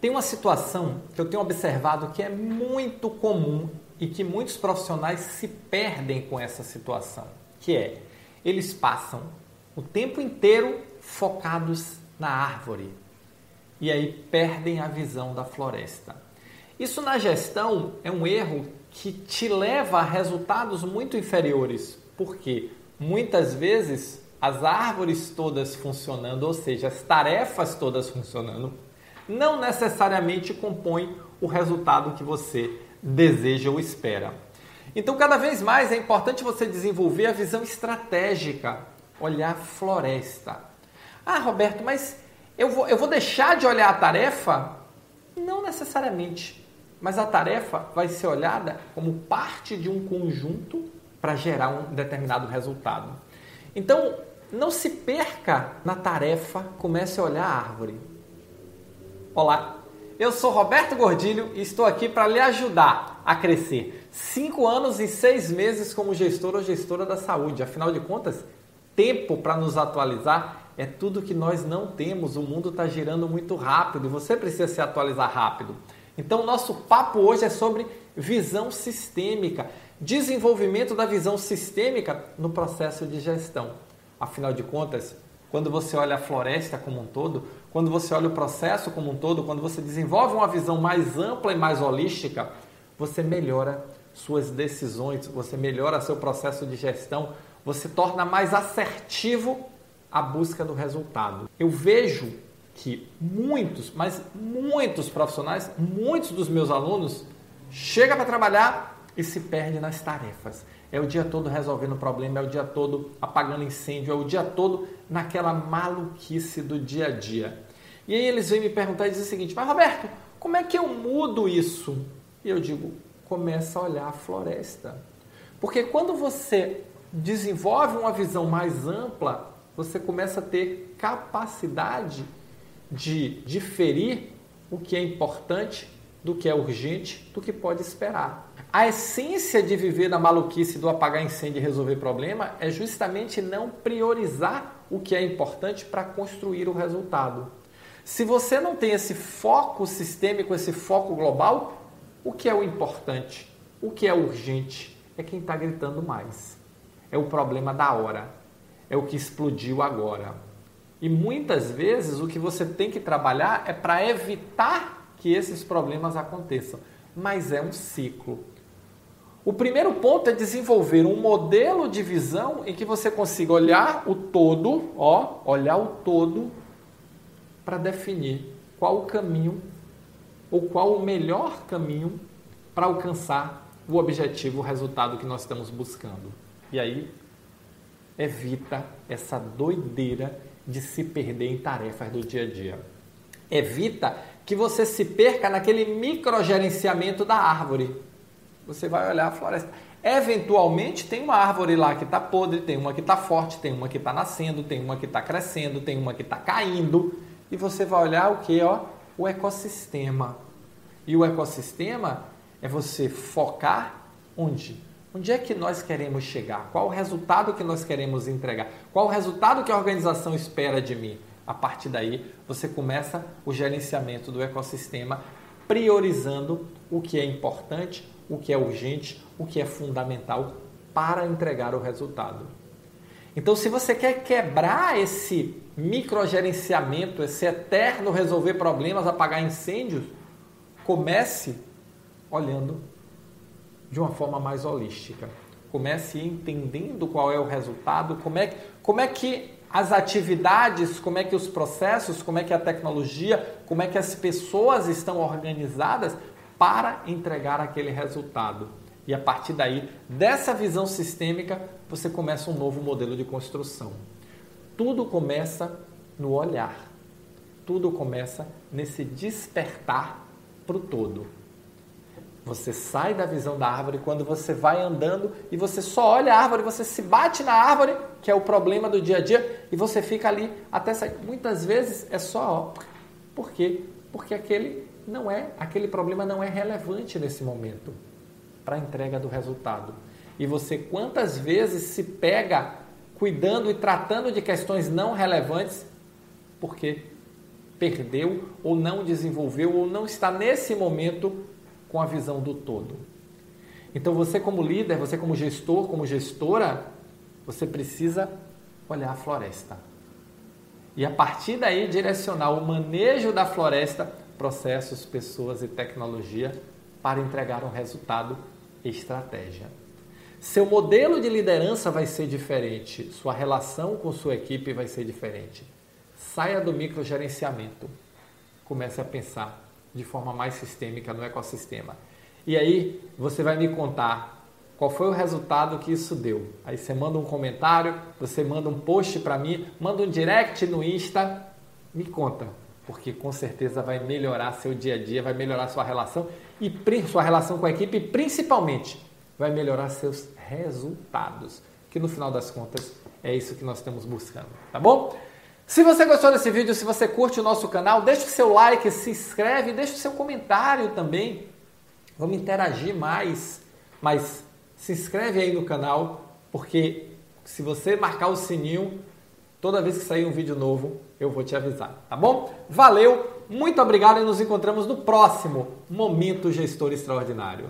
Tem uma situação que eu tenho observado que é muito comum e que muitos profissionais se perdem com essa situação, que é eles passam o tempo inteiro focados na árvore e aí perdem a visão da floresta. Isso na gestão é um erro que te leva a resultados muito inferiores, porque muitas vezes as árvores todas funcionando, ou seja, as tarefas todas funcionando, não necessariamente compõem o resultado que você deseja ou espera. Então, cada vez mais é importante você desenvolver a visão estratégica, olhar floresta. Ah, Roberto, mas eu vou, eu vou deixar de olhar a tarefa? Não necessariamente. Mas a tarefa vai ser olhada como parte de um conjunto para gerar um determinado resultado. Então, não se perca na tarefa, comece a olhar a árvore. Olá, eu sou Roberto Gordilho e estou aqui para lhe ajudar a crescer. Cinco anos e seis meses como gestor ou gestora da saúde. Afinal de contas, tempo para nos atualizar é tudo que nós não temos. O mundo está girando muito rápido e você precisa se atualizar rápido. Então, nosso papo hoje é sobre visão sistêmica, desenvolvimento da visão sistêmica no processo de gestão. Afinal de contas, quando você olha a floresta como um todo, quando você olha o processo como um todo, quando você desenvolve uma visão mais ampla e mais holística, você melhora suas decisões, você melhora seu processo de gestão, você torna mais assertivo a busca do resultado. Eu vejo que muitos, mas muitos profissionais, muitos dos meus alunos chega para trabalhar e se perde nas tarefas. É o dia todo resolvendo problema, é o dia todo apagando incêndio, é o dia todo naquela maluquice do dia a dia. E aí eles vêm me perguntar e dizem o seguinte: Mas Roberto, como é que eu mudo isso? E eu digo: começa a olhar a floresta. Porque quando você desenvolve uma visão mais ampla, você começa a ter capacidade de diferir o que é importante do que é urgente, do que pode esperar. A essência de viver na maluquice do apagar incêndio e resolver problema é justamente não priorizar o que é importante para construir o resultado. Se você não tem esse foco sistêmico, esse foco global, o que é o importante? O que é urgente? É quem está gritando mais. É o problema da hora. É o que explodiu agora. E muitas vezes o que você tem que trabalhar é para evitar que esses problemas aconteçam. Mas é um ciclo. O primeiro ponto é desenvolver um modelo de visão em que você consiga olhar o todo, ó, olhar o todo para definir qual o caminho ou qual o melhor caminho para alcançar o objetivo, o resultado que nós estamos buscando. E aí evita essa doideira de se perder em tarefas do dia a dia. Evita que você se perca naquele microgerenciamento da árvore você vai olhar a floresta. Eventualmente tem uma árvore lá que está podre, tem uma que está forte, tem uma que está nascendo, tem uma que está crescendo, tem uma que está caindo. E você vai olhar o que? Ó, o ecossistema. E o ecossistema é você focar onde? Onde é que nós queremos chegar? Qual o resultado que nós queremos entregar? Qual o resultado que a organização espera de mim? A partir daí, você começa o gerenciamento do ecossistema, priorizando o que é importante, o que é urgente, o que é fundamental para entregar o resultado. Então, se você quer quebrar esse microgerenciamento, esse eterno resolver problemas, apagar incêndios, comece olhando de uma forma mais holística. Comece entendendo qual é o resultado, como é, como é que as atividades, como é que os processos, como é que a tecnologia, como é que as pessoas estão organizadas para entregar aquele resultado. E a partir daí, dessa visão sistêmica, você começa um novo modelo de construção. Tudo começa no olhar. Tudo começa nesse despertar para o todo. Você sai da visão da árvore quando você vai andando e você só olha a árvore, você se bate na árvore, que é o problema do dia a dia, e você fica ali até sair. Muitas vezes é só, ó. Por quê? Porque aquele não é, aquele problema não é relevante nesse momento para a entrega do resultado. E você quantas vezes se pega cuidando e tratando de questões não relevantes? Por quê? perdeu ou não desenvolveu ou não está nesse momento com a visão do todo. Então você como líder, você como gestor, como gestora, você precisa olhar a floresta. E a partir daí direcionar o manejo da floresta, processos, pessoas e tecnologia para entregar um resultado estratégia. Seu modelo de liderança vai ser diferente, sua relação com sua equipe vai ser diferente. Saia do microgerenciamento. Comece a pensar de forma mais sistêmica no ecossistema. E aí você vai me contar qual foi o resultado que isso deu. Aí você manda um comentário, você manda um post para mim, manda um direct no Insta, me conta, porque com certeza vai melhorar seu dia a dia, vai melhorar sua relação e sua relação com a equipe, e principalmente vai melhorar seus resultados, que no final das contas é isso que nós estamos buscando, tá bom? Se você gostou desse vídeo, se você curte o nosso canal, deixa o seu like, se inscreve, deixa o seu comentário também. Vamos interagir mais, mas se inscreve aí no canal, porque se você marcar o sininho, toda vez que sair um vídeo novo, eu vou te avisar, tá bom? Valeu, muito obrigado e nos encontramos no próximo Momento Gestor Extraordinário.